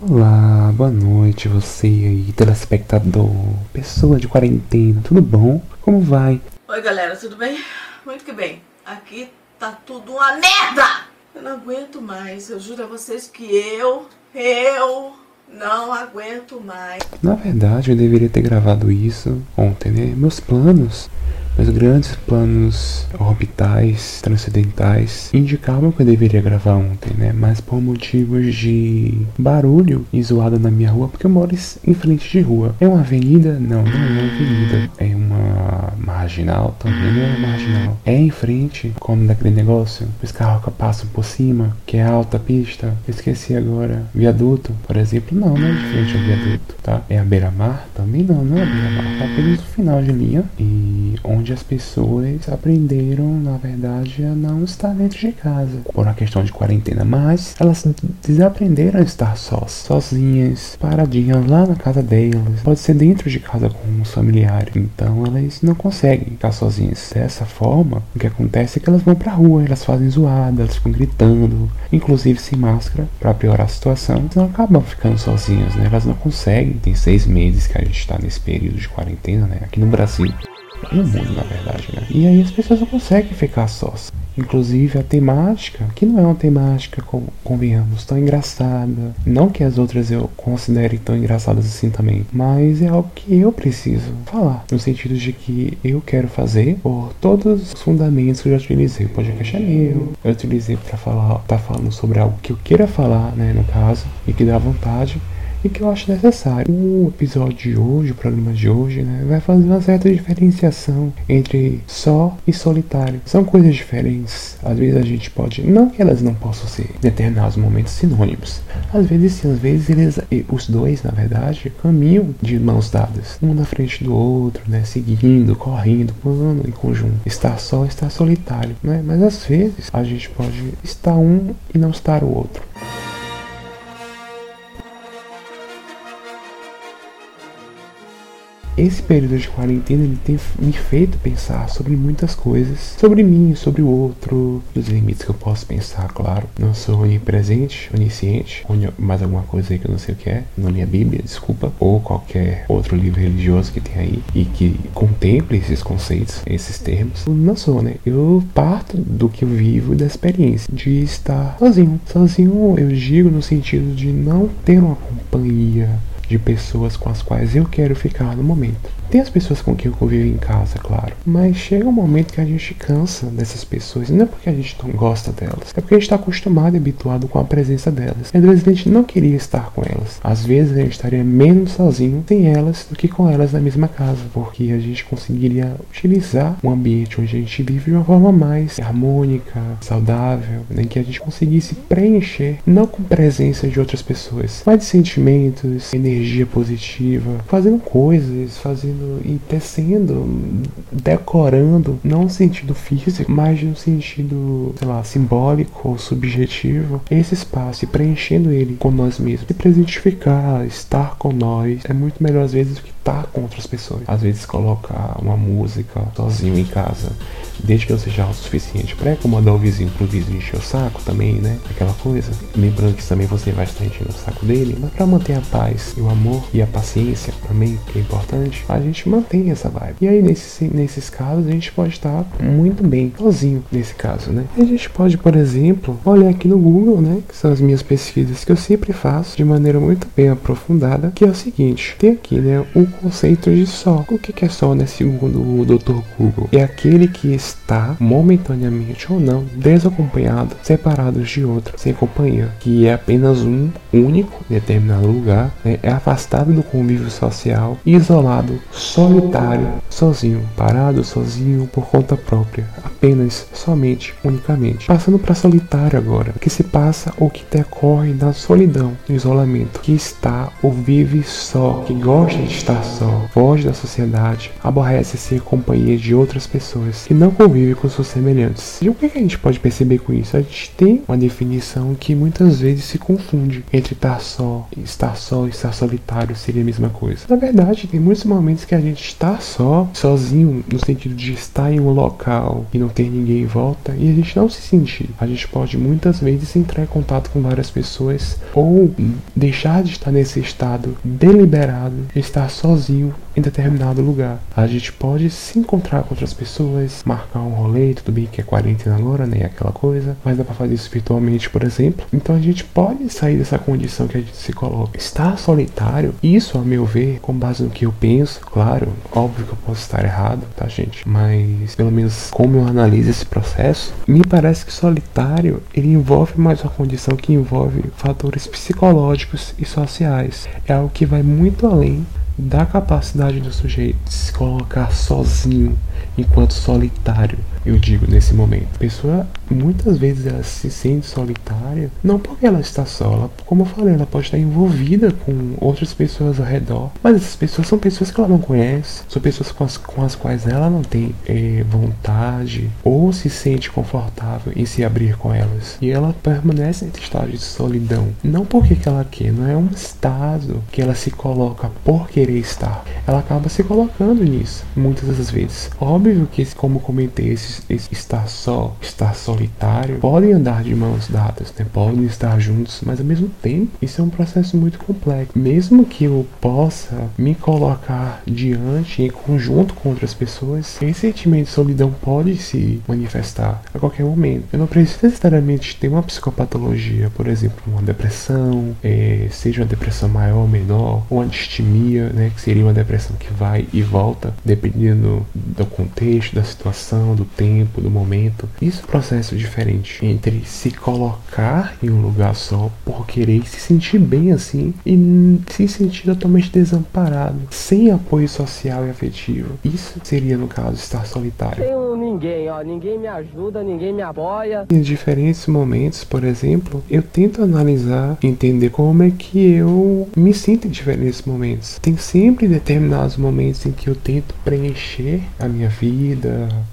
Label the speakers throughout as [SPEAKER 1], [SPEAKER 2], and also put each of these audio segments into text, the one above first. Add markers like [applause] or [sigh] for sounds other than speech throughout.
[SPEAKER 1] Olá, boa noite você aí, telespectador, pessoa de quarentena, tudo bom? Como vai?
[SPEAKER 2] Oi galera, tudo bem? Muito que bem. Aqui tá tudo uma merda! Eu não aguento mais, eu juro a vocês que eu, eu não aguento mais.
[SPEAKER 1] Na verdade, eu deveria ter gravado isso ontem, né? Meus planos meus grandes planos orbitais, transcendentais, indicavam que eu deveria gravar ontem, né? Mas por motivos de barulho e zoada na minha rua, porque eu moro em frente de rua. É uma avenida? Não, não é uma avenida. É uma marginal, também não é uma marginal. É em frente, como daquele negócio, os carros passam por cima, que é alta pista. Esqueci agora. Viaduto, por exemplo, não, não é de frente ao viaduto, tá? É a beira-mar? Também não, não é a beira-mar. Tá apenas no final de linha e onde onde as pessoas aprenderam, na verdade, a não estar dentro de casa por uma questão de quarentena, mas elas desaprenderam a estar sós, sozinhas, paradinhas lá na casa delas. Pode ser dentro de casa com os familiares, então elas não conseguem ficar sozinhas. Dessa forma, o que acontece é que elas vão pra rua, elas fazem zoada, elas ficam gritando, inclusive sem máscara, para piorar a situação. Então acabam ficando sozinhas, né? Elas não conseguem. Tem seis meses que a gente tá nesse período de quarentena, né? Aqui no Brasil no mundo, na verdade, né? E aí as pessoas não conseguem ficar sós. Inclusive a temática, que não é uma temática, convenhamos, tão engraçada. Não que as outras eu considere tão engraçadas assim também, mas é algo que eu preciso falar. No sentido de que eu quero fazer por todos os fundamentos que eu já utilizei. O podcast é meu, eu utilizei para falar, tá falando sobre algo que eu queira falar, né, no caso, e que dá vontade e que eu acho necessário. O episódio de hoje, o programa de hoje, né, vai fazer uma certa diferenciação entre só e solitário. São coisas diferentes. Às vezes a gente pode, não que elas não possam ser em determinados momentos sinônimos. Às vezes sim, às vezes eles, os dois, na verdade, caminham de mãos dadas, um na frente do outro, né, seguindo, correndo, pulando em conjunto. Estar só, estar solitário, né? Mas às vezes a gente pode estar um e não estar o outro. Esse período de quarentena ele tem me feito pensar sobre muitas coisas, sobre mim, sobre o outro, dos limites que eu posso pensar, claro. Não sou onipresente, onisciente, mais alguma coisa aí que eu não sei o que é, não li a Bíblia, desculpa, ou qualquer outro livro religioso que tem aí e que contemple esses conceitos, esses termos. Não sou, né? Eu parto do que eu vivo, da experiência de estar sozinho. Sozinho eu digo no sentido de não ter uma companhia de pessoas com as quais eu quero ficar no momento. Tem as pessoas com quem eu convivo em casa, claro. Mas chega um momento que a gente cansa dessas pessoas. Não é porque a gente não gosta delas. É porque a gente está acostumado e habituado com a presença delas. E às vezes a gente não queria estar com elas. Às vezes a gente estaria menos sozinho sem elas do que com elas na mesma casa. Porque a gente conseguiria utilizar o ambiente onde a gente vive de uma forma mais harmônica, saudável, em que a gente conseguisse preencher, não com presença de outras pessoas, mas de sentimentos, energia positiva, fazendo coisas, fazendo e tecendo, decorando, não no sentido físico, mas no sentido, sei lá, simbólico ou subjetivo, esse espaço e preenchendo ele com nós mesmos. Se presentificar, estar com nós, é muito melhor às vezes do que estar com outras pessoas. Às vezes colocar uma música sozinho em casa, desde que eu seja o suficiente para incomodar o vizinho pro vizinho encher o saco também, né? Aquela coisa. Lembrando que também você vai estar enchendo o saco dele, mas para manter a paz e o amor e a paciência também, que é importante, a gente mantém essa vibe. E aí, nesse, nesses casos, a gente pode estar muito bem sozinho nesse caso, né? a gente pode, por exemplo, olhar aqui no Google, né? Que são as minhas pesquisas que eu sempre faço de maneira muito bem aprofundada, que é o seguinte: tem aqui, né? O conceito de só. O que é só, né? Segundo o Dr. Google, é aquele que está momentaneamente ou não desacompanhado, separados de outro, sem companhia, que é apenas um único determinado lugar, né? é afastado do convívio social, isolado, solitário, sozinho, parado sozinho por conta própria, apenas, somente, unicamente. Passando para solitário agora, que se passa ou que decorre na solidão, no isolamento, que está ou vive só, que gosta de estar só, foge da sociedade, aborrece ser companhia de outras pessoas, que não convive com seus semelhantes. E o que a gente pode perceber com isso? A gente tem uma definição que muitas vezes se confunde entre estar só, estar só e estar solitário seria a mesma coisa. Na verdade, tem muitos momentos que a gente está só, sozinho, no sentido de estar em um local e não ter ninguém em volta e a gente não se sentir. A gente pode muitas vezes entrar em contato com várias pessoas ou deixar de estar nesse estado deliberado de estar sozinho em determinado lugar. A gente pode se encontrar com outras pessoas, marcar um rolê, tudo bem que é quarentena agora, né? Aquela coisa, mas dá pra fazer isso virtualmente, por exemplo. Então a gente pode sair dessa condição que a gente se coloca. Estar solitário, isso, a meu ver, com base no que eu penso, claro, óbvio que eu posso estar errado, tá, gente? Mas pelo menos como eu analiso esse processo, me parece que solitário ele envolve mais uma condição que envolve fatores psicológicos e sociais. É algo que vai muito além da capacidade do sujeito de se colocar sozinho enquanto solitário, eu digo nesse momento. A pessoa muitas vezes ela se sente solitária, não porque ela está só, ela, como eu falei, ela pode estar envolvida com outras pessoas ao redor, mas essas pessoas são pessoas que ela não conhece, são pessoas com as, com as quais ela não tem é, vontade ou se sente confortável em se abrir com elas. E ela permanece nesse estado de solidão, não porque que ela quer, não é um estado que ela se coloca por querer estar, ela acaba se colocando nisso, muitas das vezes. Óbvio que, como comentei, esse, esse estar só, estar solitário, podem andar de mãos dadas, né? podem estar juntos, mas ao mesmo tempo, isso é um processo muito complexo. Mesmo que eu possa me colocar diante, em conjunto com outras pessoas, esse sentimento de solidão pode se manifestar a qualquer momento. Eu não preciso necessariamente ter uma psicopatologia, por exemplo, uma depressão, é, seja uma depressão maior ou menor, ou uma distimia, né, que seria uma depressão que vai e volta, dependendo do contexto, da situação, do tempo, do momento. Isso é um processo diferente entre se colocar em um lugar só por querer se sentir bem assim e se sentir totalmente desamparado, sem apoio social e afetivo. Isso seria, no caso, estar solitário.
[SPEAKER 3] Tenho ninguém, ó, ninguém me ajuda, ninguém me apoia.
[SPEAKER 1] Em diferentes momentos, por exemplo, eu tento analisar, entender como é que eu me sinto em diferentes momentos. Tem sempre determinados momentos em que eu tento preencher a minha vida,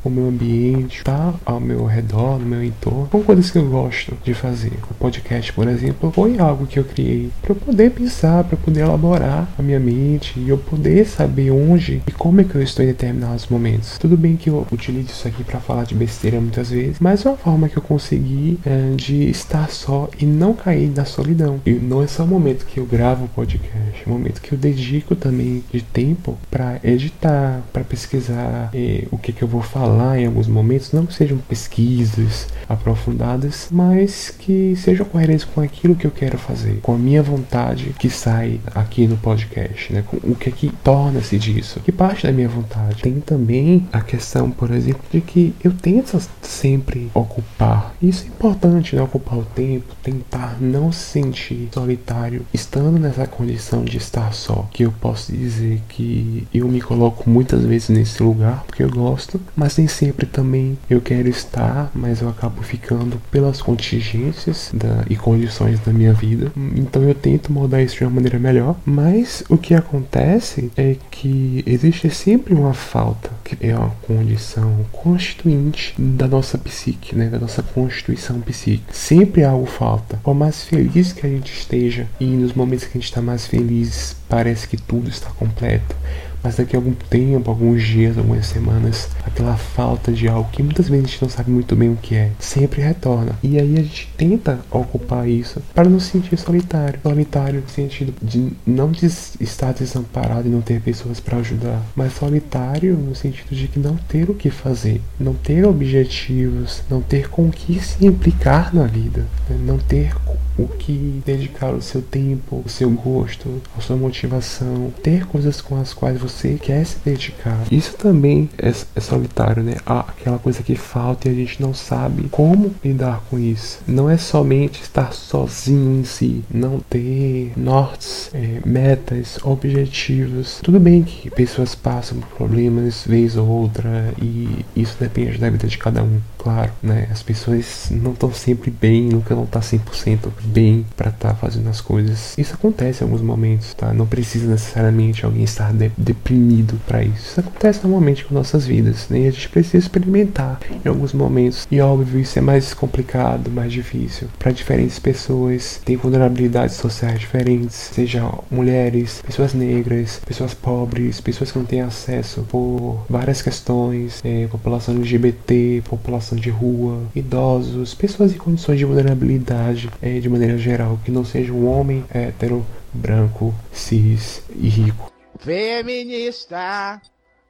[SPEAKER 1] o meu ambiente, tá ao meu redor, no meu entorno, com coisas que eu gosto de fazer. O podcast, por exemplo, foi algo que eu criei para poder pensar, para poder elaborar a minha mente e eu poder saber onde e como é que eu estou em determinados momentos. Tudo bem que eu utilizo isso aqui para falar de besteira muitas vezes, mas é uma forma que eu consegui é, de estar só e não cair na solidão. E não é só o momento que eu gravo o podcast, é o momento que eu dedico também de tempo para editar, para pesquisar o que, que eu vou falar em alguns momentos, não que sejam pesquisas aprofundadas, mas que sejam coerentes com aquilo que eu quero fazer, com a minha vontade que sai aqui no podcast, né? Com o que é que torna-se disso, que parte da minha vontade. Tem também a questão, por exemplo, de que eu tento sempre ocupar. Isso é importante, né? Ocupar o tempo, tentar não se sentir solitário, estando nessa condição de estar só. Que eu posso dizer que eu me coloco muitas vezes nesse lugar porque eu gosto, mas nem sempre também eu quero estar, mas eu acabo ficando pelas contingências da, e condições da minha vida. Então eu tento moldar isso de uma maneira melhor, mas o que acontece é que existe sempre uma falta, que é uma condição constituinte da nossa psique, né, da nossa constituição psíquica. Sempre algo falta. Por mais feliz que a gente esteja e nos momentos que a gente está mais feliz, parece que tudo está completo mas daqui a algum tempo, alguns dias, algumas semanas, aquela falta de algo que muitas vezes a gente não sabe muito bem o que é, sempre retorna. E aí a gente tenta ocupar isso para não se sentir solitário. Solitário no sentido de não estar desamparado e não ter pessoas para ajudar, mas solitário no sentido de que não ter o que fazer, não ter objetivos, não ter com o que se implicar na vida, né? não ter o que dedicar o seu tempo, o seu gosto, a sua motivação, ter coisas com as quais você quer se dedicar. Isso também é, é solitário, né? Há aquela coisa que falta e a gente não sabe como lidar com isso. Não é somente estar sozinho em si, não ter nortes, é, metas, objetivos. Tudo bem que pessoas passam por problemas vez ou outra e isso depende da vida de cada um, claro, né? As pessoas não estão sempre bem, nunca não tá 100% bem para estar tá fazendo as coisas. Isso acontece em alguns momentos, tá? Não precisa necessariamente alguém estar de deprimido para isso. Isso acontece normalmente com nossas vidas, né? E a gente precisa experimentar em alguns momentos. E óbvio, isso é mais complicado, mais difícil para diferentes pessoas, tem vulnerabilidades sociais diferentes, seja mulheres, pessoas negras, pessoas pobres, pessoas que não têm acesso por várias questões, é, população LGBT, população de rua, idosos, pessoas em condições de vulnerabilidade é, de maneira geral, que não seja um homem hétero, branco, cis e rico.
[SPEAKER 4] Feminista,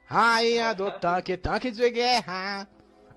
[SPEAKER 4] rainha do tanque, tanque de guerra,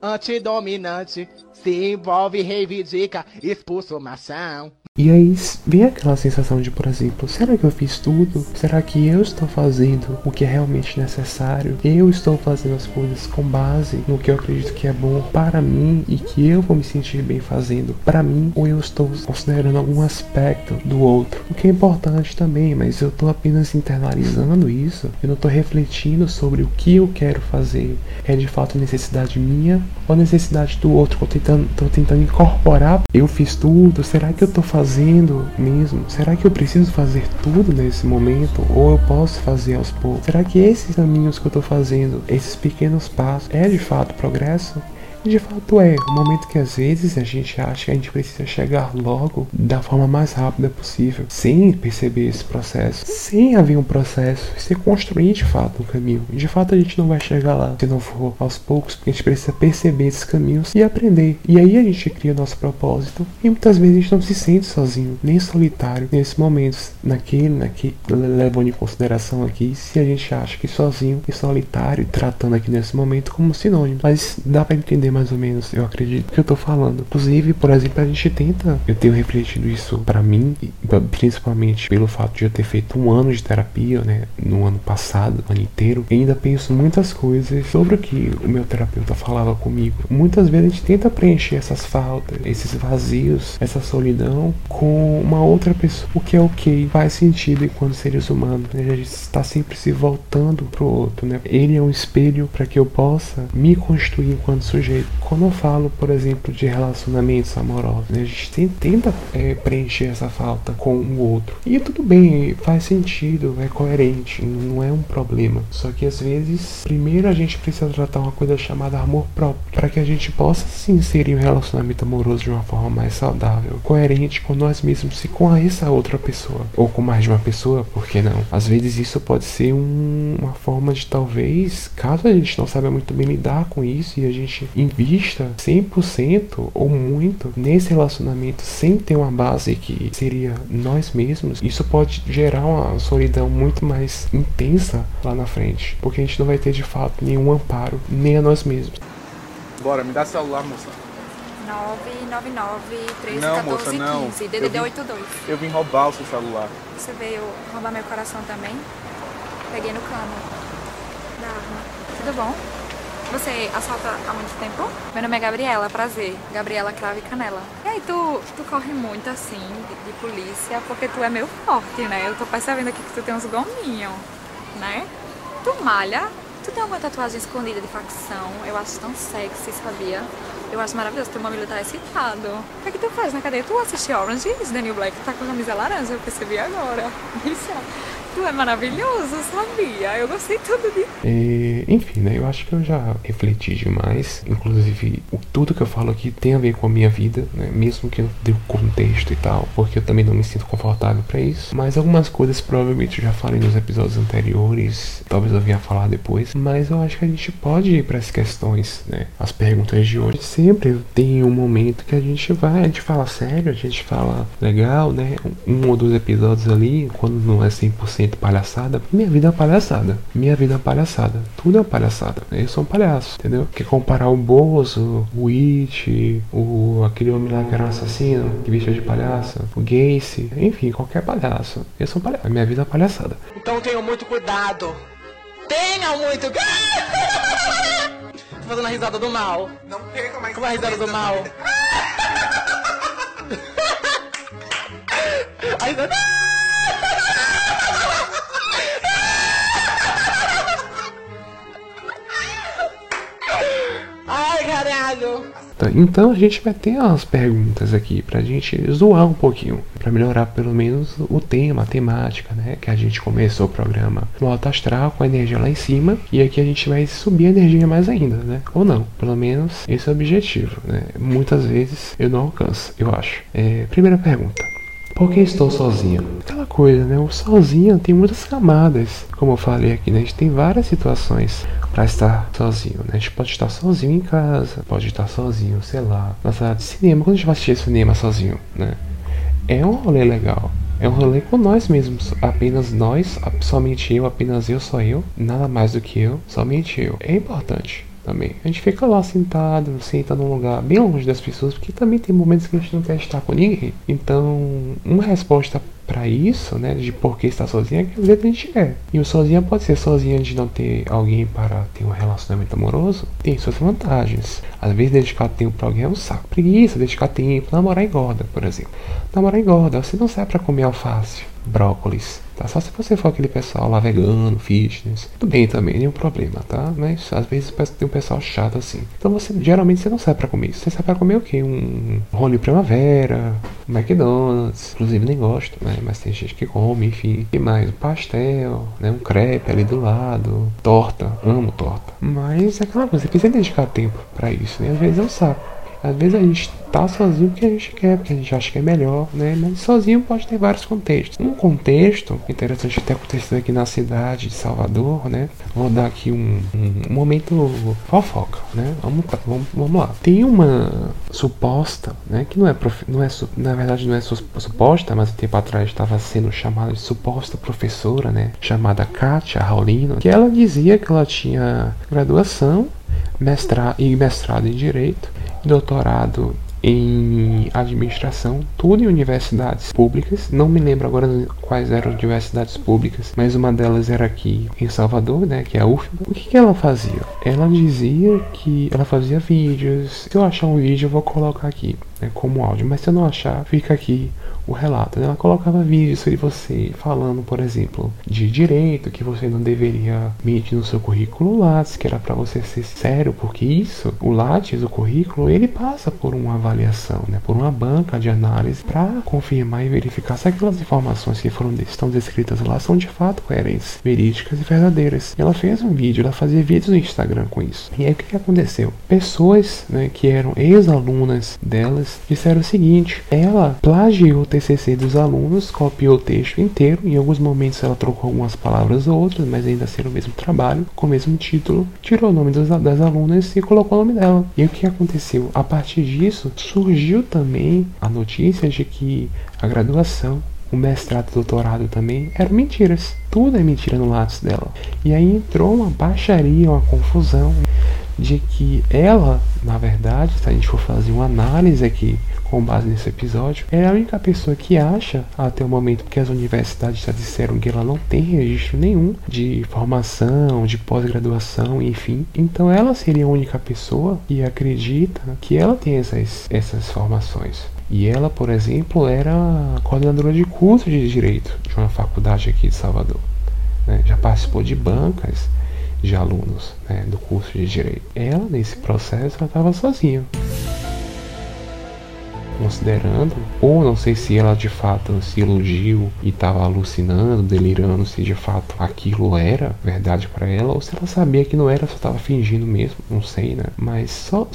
[SPEAKER 4] antidominante, se envolve, reivindica, expulsa uma ação.
[SPEAKER 1] E aí vem aquela sensação de, por exemplo, será que eu fiz tudo? Será que eu estou fazendo o que é realmente necessário? Eu estou fazendo as coisas com base no que eu acredito que é bom para mim e que eu vou me sentir bem fazendo para mim? Ou eu estou considerando algum aspecto do outro? O que é importante também, mas eu estou apenas internalizando isso. Eu não estou refletindo sobre o que eu quero fazer. É de fato necessidade minha ou necessidade do outro? Estou tentando, tentando incorporar. Eu fiz tudo? Será que eu estou fazendo? Fazendo mesmo? Será que eu preciso fazer tudo nesse momento? Ou eu posso fazer aos poucos? Será que esses caminhos que eu estou fazendo, esses pequenos passos, é de fato progresso? De fato é, o momento que às vezes a gente acha que a gente precisa chegar logo da forma mais rápida possível, sem perceber esse processo, sem haver um processo, sem construir de fato um caminho. De fato a gente não vai chegar lá se não for aos poucos, porque a gente precisa perceber esses caminhos e aprender. E aí a gente cria nosso propósito e muitas vezes a gente não se sente sozinho, nem solitário nesses momentos, naquele, naquele, levando em consideração aqui se a gente acha que sozinho e solitário, tratando aqui nesse momento como sinônimo. Mas dá para entender mais ou menos, eu acredito que eu tô falando. Inclusive, por exemplo, a gente tenta, eu tenho refletido isso para mim, principalmente pelo fato de eu ter feito um ano de terapia, né, no ano passado, ano inteiro, e ainda penso muitas coisas sobre o que o meu terapeuta falava comigo. Muitas vezes a gente tenta preencher essas faltas, esses vazios, essa solidão com uma outra pessoa, o que é ok, faz sentido enquanto seres humanos, né? A gente está sempre se voltando pro outro, né? Ele é um espelho para que eu possa me construir enquanto sujeito quando eu falo, por exemplo, de relacionamentos amorosos, né, a gente tenta é, preencher essa falta com o outro. E tudo bem, faz sentido, é coerente, não é um problema. Só que às vezes, primeiro a gente precisa tratar uma coisa chamada amor próprio, para que a gente possa se inserir em um relacionamento amoroso de uma forma mais saudável, coerente com nós mesmos e com essa outra pessoa, ou com mais de uma pessoa, por que não? Às vezes isso pode ser um, uma forma de talvez, caso a gente não saiba muito bem lidar com isso e a gente invista 100% ou muito nesse relacionamento sem ter uma base que seria nós mesmos, isso pode gerar uma solidão muito mais intensa lá na frente, porque a gente não vai ter de fato nenhum amparo, nem a nós mesmos.
[SPEAKER 5] Bora, me dá celular, moça.
[SPEAKER 6] 999
[SPEAKER 5] não, moça, não.
[SPEAKER 6] 15, DDD 82.
[SPEAKER 5] Eu vim roubar o seu celular.
[SPEAKER 6] Você veio roubar meu coração também? Peguei no cano da arma. Tudo bom? Você assalta há muito tempo? Meu nome é Gabriela, prazer. Gabriela Crave Canela. E aí, tu, tu corre muito assim de, de, polícia porque tu é meio forte, né? Eu tô percebendo aqui que tu tem uns gominhos, né? Tu malha? Tu tem alguma tatuagem escondida de facção? Eu acho tão sexy, sabia? Eu acho maravilhoso, teu mamilo tá excitado. O que é que tu faz na cadeia? Tu assiste Orange e Daniel Black tá com a camisa laranja, eu percebi agora. [laughs] Isso é. Tu é maravilhoso, sabia? Eu gostei tudo de.
[SPEAKER 1] É, enfim, né? Eu acho que eu já refleti demais. Inclusive, o, tudo que eu falo aqui tem a ver com a minha vida, né? Mesmo que eu dê o contexto e tal, porque eu também não me sinto confortável para isso. Mas algumas coisas provavelmente eu já falei nos episódios anteriores, talvez eu venha falar depois. Mas eu acho que a gente pode ir para as questões, né? As perguntas de hoje. Sempre tem um momento que a gente vai, a gente fala sério, a gente fala legal, né? Um ou dois episódios ali, quando não é 100% 100% palhaçada, minha vida é palhaçada. Minha vida é palhaçada. Tudo é palhaçada. Eu sou um palhaço, entendeu? Quer comparar o Bozo, o It, o, aquele homem lá que era um assassino, que vestia de palhaço, o Gacy, enfim, qualquer palhaço. Eu sou um palhaço. Minha vida é palhaçada.
[SPEAKER 4] Então tenham muito cuidado. Tenham muito [laughs] Tô fazendo a risada do mal.
[SPEAKER 5] Não perca mais.
[SPEAKER 4] Como é a risada do mal? [laughs] [laughs] a risada...
[SPEAKER 1] Tá, Então a gente vai ter umas perguntas aqui pra gente zoar um pouquinho, pra melhorar pelo menos o tema, a temática, né? Que a gente começou o programa no alto astral com a energia lá em cima e aqui a gente vai subir a energia mais ainda, né? Ou não, pelo menos esse é o objetivo, né? Muitas vezes eu não alcanço, eu acho. É, primeira pergunta. Por que estou sozinho? Aquela coisa, né? O sozinho tem muitas camadas. Como eu falei aqui, né? A gente tem várias situações para estar sozinho, né? A gente pode estar sozinho em casa, pode estar sozinho, sei lá, na sala de cinema. Quando a gente vai assistir cinema sozinho, né? É um rolê legal. É um rolê com nós mesmos, apenas nós, somente eu, apenas eu, só eu, nada mais do que eu, somente eu. É importante também. A gente fica lá sentado, senta num lugar bem longe das pessoas, porque também tem momentos que a gente não quer estar com ninguém. Então, uma resposta para isso, né, de por que estar sozinha, é que às vezes a gente quer. E o sozinha pode ser sozinha de não ter alguém para ter um relacionamento amoroso, tem suas vantagens. Às vezes dedicar tempo para alguém é um saco. Preguiça, dedicar tempo, namorar engorda, por exemplo. Namorar engorda, você não sai para comer alface, brócolis, tá? Só se você for aquele pessoal lá vegano, fitness, tudo bem também, nenhum problema, tá? Mas às vezes tem um pessoal chato assim. Então você geralmente você não sai para comer. Você sai para comer o quê? Um Rony Primavera, um McDonald's, inclusive nem gosto, né? Mas tem gente que come, enfim. E mais? Um pastel, né? Um crepe ali do lado, torta, amo torta. Mas é aquela coisa, você precisa dedicar tempo para isso, né? Às vezes é um saco. Às vezes a gente tá sozinho porque a gente quer, porque a gente acha que é melhor, né? Mas sozinho pode ter vários contextos. Um contexto interessante ter acontecido aqui na cidade de Salvador, né? Vou dar aqui um, um momento fofoca, né? Vamos, vamos, vamos lá. Tem uma suposta, né? Que não é, prof, não é na verdade não é suposta, mas um tempo atrás estava sendo chamada de suposta professora, né? Chamada Kátia Raulino, que ela dizia que ela tinha graduação mestrado e mestrado em direito doutorado em administração, tudo em universidades públicas. Não me lembro agora quais eram universidades públicas, mas uma delas era aqui em Salvador, né, que é a UFBA. O que, que ela fazia? Ela dizia que ela fazia vídeos. Se eu achar um vídeo, eu vou colocar aqui né, como áudio, mas se eu não achar, fica aqui o relato. Né? Ela colocava vídeos de você falando, por exemplo, de direito, que você não deveria medir no seu currículo Lattes, que era para você ser sério, porque isso, o Lattes, o currículo, ele passa por uma avaliação, né? por uma banca de análise para confirmar e verificar se aquelas informações que foram estão descritas lá são de fato coerentes, verídicas e verdadeiras. E ela fez um vídeo, ela fazia vídeos no Instagram com isso. E aí o que, que aconteceu? Pessoas né, que eram ex-alunas delas disseram o seguinte: ela plagiou TCC dos alunos, copiou o texto inteiro. Em alguns momentos ela trocou algumas palavras ou outras, mas ainda assim o mesmo trabalho, com o mesmo título. Tirou o nome das, das alunas e colocou o nome dela. E o que aconteceu? A partir disso, surgiu também a notícia de que a graduação o mestrado e doutorado também eram mentiras. Tudo é mentira no lápis dela. E aí entrou uma baixaria, uma confusão de que ela, na verdade, se a gente for fazer uma análise aqui com base nesse episódio, é a única pessoa que acha, até o momento que as universidades já disseram que ela não tem registro nenhum de formação, de pós-graduação, enfim. Então ela seria a única pessoa que acredita que ela tem essas, essas formações. E ela, por exemplo, era coordenadora de curso de direito de uma faculdade aqui de Salvador. Né? Já participou de bancas de alunos né, do curso de direito. Ela, nesse processo, ela estava sozinha considerando, ou não sei se ela de fato se iludiu e estava alucinando, delirando se de fato aquilo era verdade para ela, ou se ela sabia que não era, só estava fingindo mesmo, não sei, né? Mas só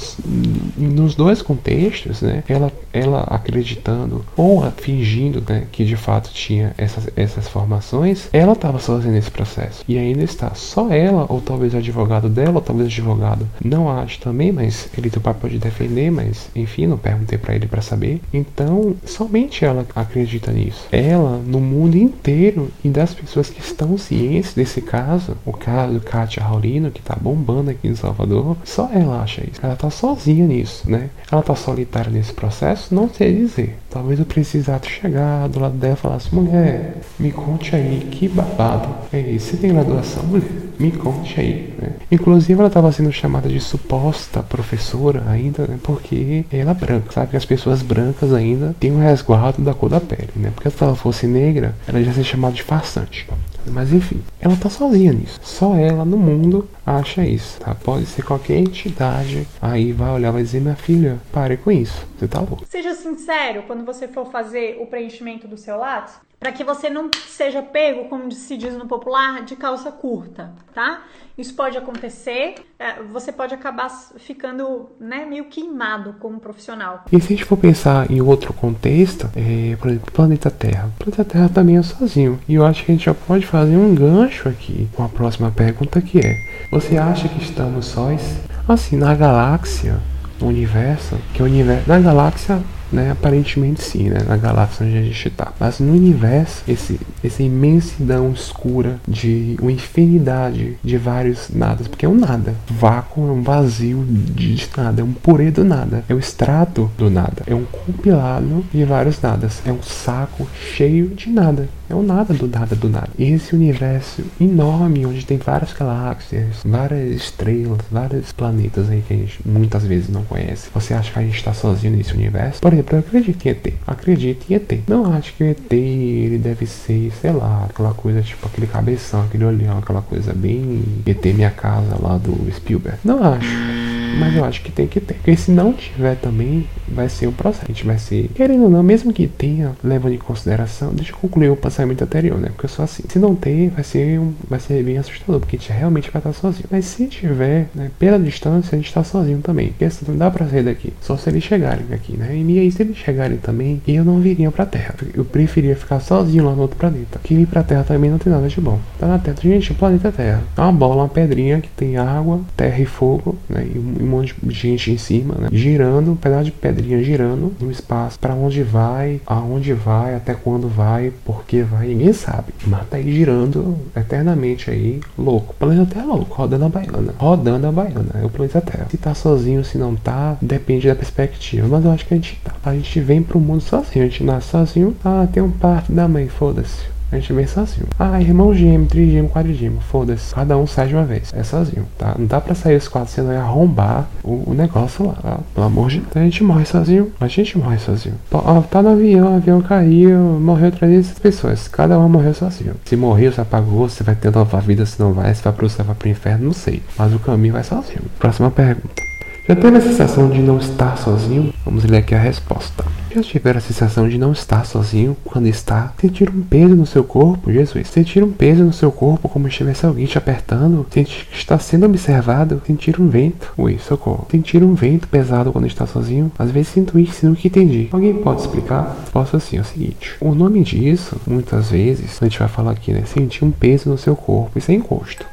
[SPEAKER 1] nos dois contextos, né? Ela, ela acreditando ou fingindo, né, que de fato tinha essas, essas formações, ela estava sozinha nesse processo e ainda está só ela, ou talvez o advogado dela, ou talvez o advogado não ache também, mas ele tem o papel de defender, mas enfim, não perguntei para ele para saber. Então, somente ela acredita nisso. Ela, no mundo inteiro e das pessoas que estão cientes desse caso, o caso do Katia Raulino, que tá bombando aqui em Salvador, só ela acha isso. Ela tá sozinha nisso, né? Ela tá solitária nesse processo, não sei dizer. Talvez eu precisasse chegar do lado dela e falar assim, mulher, me conte aí, que babado. É isso, você tem graduação, mulher? Me conte aí, né? Inclusive ela estava sendo chamada de suposta professora ainda, né? Porque ela é branca, sabe? Que as pessoas brancas ainda têm um resguardo da cor da pele, né? Porque se ela fosse negra, ela já seria chamada de farsante. Mas enfim, ela tá sozinha nisso. Só ela no mundo acha isso, tá? Pode ser qualquer entidade. Aí vai olhar, vai dizer, minha filha, pare com isso. Você tá louco.
[SPEAKER 7] Seja sincero quando você for fazer o preenchimento do seu Lattes, para que você não seja pego, como se diz no popular, de calça curta, tá? Isso pode acontecer, é, você pode acabar ficando né, meio queimado como profissional.
[SPEAKER 1] E se a gente for pensar em outro contexto, é, por exemplo, planeta Terra. O planeta Terra também é sozinho. E eu acho que a gente já pode fazer um gancho aqui com a próxima pergunta que é: Você acha que estamos sós? Assim, na galáxia, no universo, que o universo. Na galáxia né? Aparentemente sim, né? Na galáxia onde a gente está. Mas no universo, esse, essa imensidão escura de uma infinidade de vários nadas, porque é um nada. Vácuo é um vazio de, nada, é um purê do nada, é o extrato do nada, é um compilado de vários nadas, é um saco cheio de nada. É o nada do nada do nada. Esse universo enorme, onde tem várias galáxias, várias estrelas, vários planetas aí que a gente muitas vezes não conhece. Você acha que a gente está sozinho nesse universo? Por exemplo, eu acredito em ET. Acredito em ET. Não acho que o ET ele deve ser, sei lá, aquela coisa tipo aquele cabeção, aquele olhão, aquela coisa bem ET Minha Casa lá do Spielberg. Não acho. Mas eu acho que tem que ter. Porque se não tiver também, vai ser um processo. A gente vai ser, querendo ou não, mesmo que tenha, levando em consideração, deixa eu concluir o passamento anterior, né? Porque eu sou assim. Se não ter, vai ser, um, vai ser bem assustador, porque a gente realmente vai estar sozinho. Mas se tiver, né, pela distância, a gente está sozinho também. Porque não dá pra sair daqui. Só se eles chegarem aqui, né? E aí, se eles chegarem também, eu não viria pra Terra. Eu preferia ficar sozinho lá no outro planeta. Que vir pra Terra também não tem nada de bom. Tá na Terra. Gente, o planeta Terra. É uma bola, uma pedrinha que tem água, terra e fogo, né? E um monte de gente em cima, né? Girando, um pedaço de pedrinha girando no espaço. para onde vai, aonde vai, até quando vai, por que vai, ninguém sabe. Mas tá aí girando eternamente aí, louco. O planeta é louco, rodando a baiana. Rodando a baiana, é o planeta Terra. Se tá sozinho, se não tá, depende da perspectiva. Mas eu acho que a gente tá. A gente vem pro mundo sozinho, a gente nasce sozinho. Ah, tem um parto da mãe, foda-se. A gente vem sozinho. Ah, irmão gêmeo, trigêmeo, quadrigêmeo. Foda-se. Cada um sai de uma vez. É sozinho, tá? Não dá pra sair os quatro, senão ia arrombar o, o negócio lá, tá? Pelo amor de Deus. A gente morre sozinho. A gente morre sozinho. Ó, tá no avião, o avião caiu, morreu 300 pessoas. Cada um morreu sozinho. Se morreu, se apagou, você vai ter nova vida, se não vai, se vai pro céu, vai pro inferno, não sei. Mas o caminho vai sozinho. Próxima pergunta. Já teve a sensação de não estar sozinho? Vamos ler aqui a resposta. Já tiveram a sensação de não estar sozinho quando está? Sentir um peso no seu corpo, Jesus. Sentir um peso no seu corpo como se estivesse alguém te apertando. Sentir que está sendo observado. Sentir um vento. Ui, socorro. Sentir um vento pesado quando está sozinho. Às vezes sinto isso e nunca entendi. Alguém pode explicar? Posso assim, é o seguinte. O nome disso, muitas vezes, a gente vai falar aqui, né? Sentir um peso no seu corpo. Isso é encosto.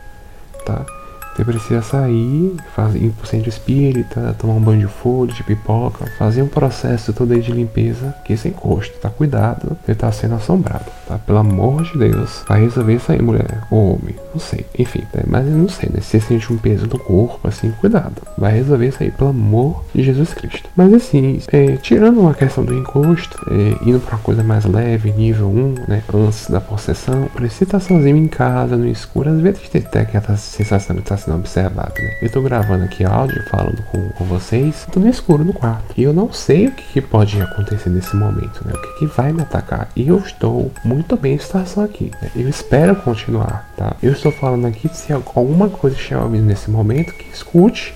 [SPEAKER 1] Tá? Você precisa sair, fazer, ir pro centro espírita, tomar um banho de folha, de pipoca, fazer um processo todo aí de limpeza, que é encosto, tá? Cuidado, você tá sendo assombrado, tá? Pelo amor de Deus, vai resolver isso aí, mulher, ou homem, não sei, enfim, né? mas não sei, né? Se você sente um peso no corpo, assim, cuidado, vai resolver isso aí, pelo amor de Jesus Cristo. Mas assim, é, tirando uma questão do encosto, é, indo pra uma coisa mais leve, nível 1, né? Antes da possessão, precisa estar sozinho em casa, no escuro, às vezes tem até aquela sensação de estar sendo observado, né? Eu tô gravando aqui áudio, falando com, com vocês, tô no escuro no quarto. E eu não sei o que, que pode acontecer nesse momento, né? O que, que vai me atacar. E eu estou muito bem em situação aqui. Né? Eu espero continuar, tá? Eu estou falando aqui se alguma coisa estiver ouvindo nesse momento, que escute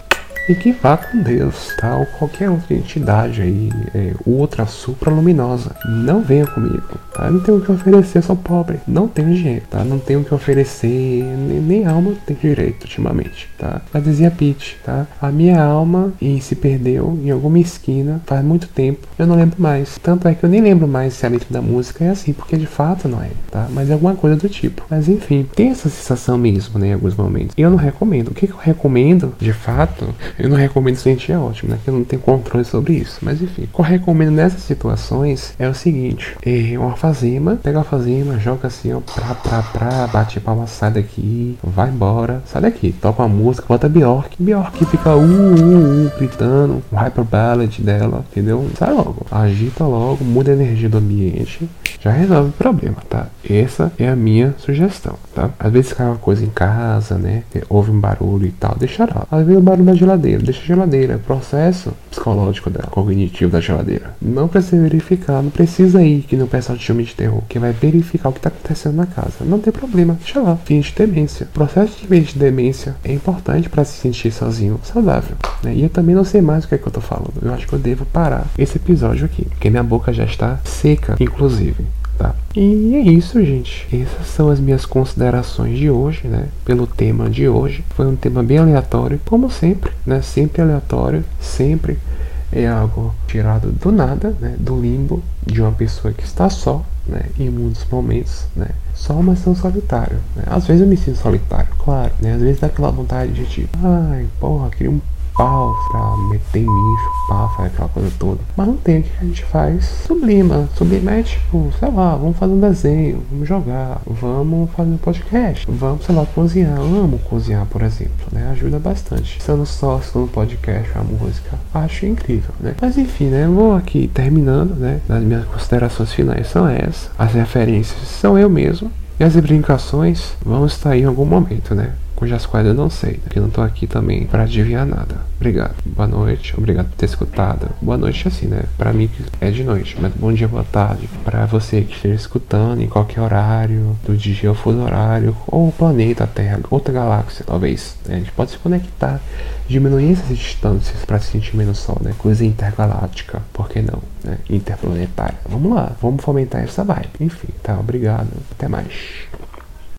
[SPEAKER 1] e que vá com Deus, tá? Ou qualquer outra entidade aí, é, outra supra-luminosa. Não venha comigo, tá? Eu não tenho o que oferecer, sou pobre. Não tenho dinheiro, tá? Não tenho o que oferecer, nem, nem alma tem direito ultimamente, tá? Mas dizia Pete, tá? A minha alma e se perdeu em alguma esquina faz muito tempo. Eu não lembro mais. Tanto é que eu nem lembro mais se a letra da música é assim, porque de fato não é, tá? Mas é alguma coisa do tipo. Mas enfim, tem essa sensação mesmo, né? Em alguns momentos. Eu não recomendo. O que, que eu recomendo, de fato, eu não recomendo sentir é ótimo, né? Que eu não tenho controle sobre isso. Mas enfim, o que eu recomendo nessas situações é o seguinte: é uma fazema, pega a fazema, joga assim, ó, pra, pra, pra, bate palma, sai daqui, vai embora, sai daqui, toca uma música, bota Bjork, Bjork fica uh, uh, uh, gritando, hyper ballad dela, entendeu? Sai logo, agita logo, muda a energia do ambiente, já resolve o problema, tá? Essa é a minha sugestão, tá? Às vezes cai uma coisa em casa, né? Houve um barulho e tal, deixa lá. Às vezes o barulho da geladeira geladeira, deixa a geladeira. Processo psicológico dela, cognitivo da geladeira. Não precisa verificar, não precisa ir que no pessoal te filme de terror, que vai verificar o que tá acontecendo na casa. Não tem problema, deixa lá. Fim de demência. O processo de fim de demência é importante para se sentir sozinho, saudável. Né? E eu também não sei mais o que é que eu tô falando. Eu acho que eu devo parar esse episódio aqui, porque minha boca já está seca, inclusive. Tá. E é isso, gente. Essas são as minhas considerações de hoje, né? Pelo tema de hoje. Foi um tema bem aleatório, como sempre, né? Sempre aleatório, sempre é algo tirado do nada, né? Do limbo de uma pessoa que está só, né? Em muitos momentos, né? Só, mas tão solitário. Né? Às vezes eu me sinto solitário, claro, né? Às vezes dá aquela vontade de tipo, ai, porra, queria um pau pra meter mim, chupar, fazer aquela coisa toda. Mas não tem, o que a gente faz? Sublima. Sublima é tipo, sei lá, vamos fazer um desenho, vamos jogar, vamos fazer um podcast, vamos, sei lá, cozinhar. Eu amo cozinhar, por exemplo, né? Ajuda bastante. Sendo sócio no podcast, a música, acho incrível, né? Mas enfim, né? Vou aqui terminando, né? As minhas considerações finais são essas. As referências são eu mesmo. E as brincações vão estar aí em algum momento, né? Cujas quais eu não sei, que eu não tô aqui também para adivinhar nada. Obrigado. Boa noite, obrigado por ter escutado. Boa noite assim, né? Para mim é de noite, mas bom dia, boa tarde para você que esteja escutando em qualquer horário do dia ou fuso horário ou planeta Terra, outra galáxia, talvez. Né? A gente pode se conectar, diminuir essas distâncias para se sentir menos só, né? Coisa intergaláctica, por que não? Né? Interplanetária. Vamos lá, vamos fomentar essa vibe. Enfim, tá? Obrigado. Até mais.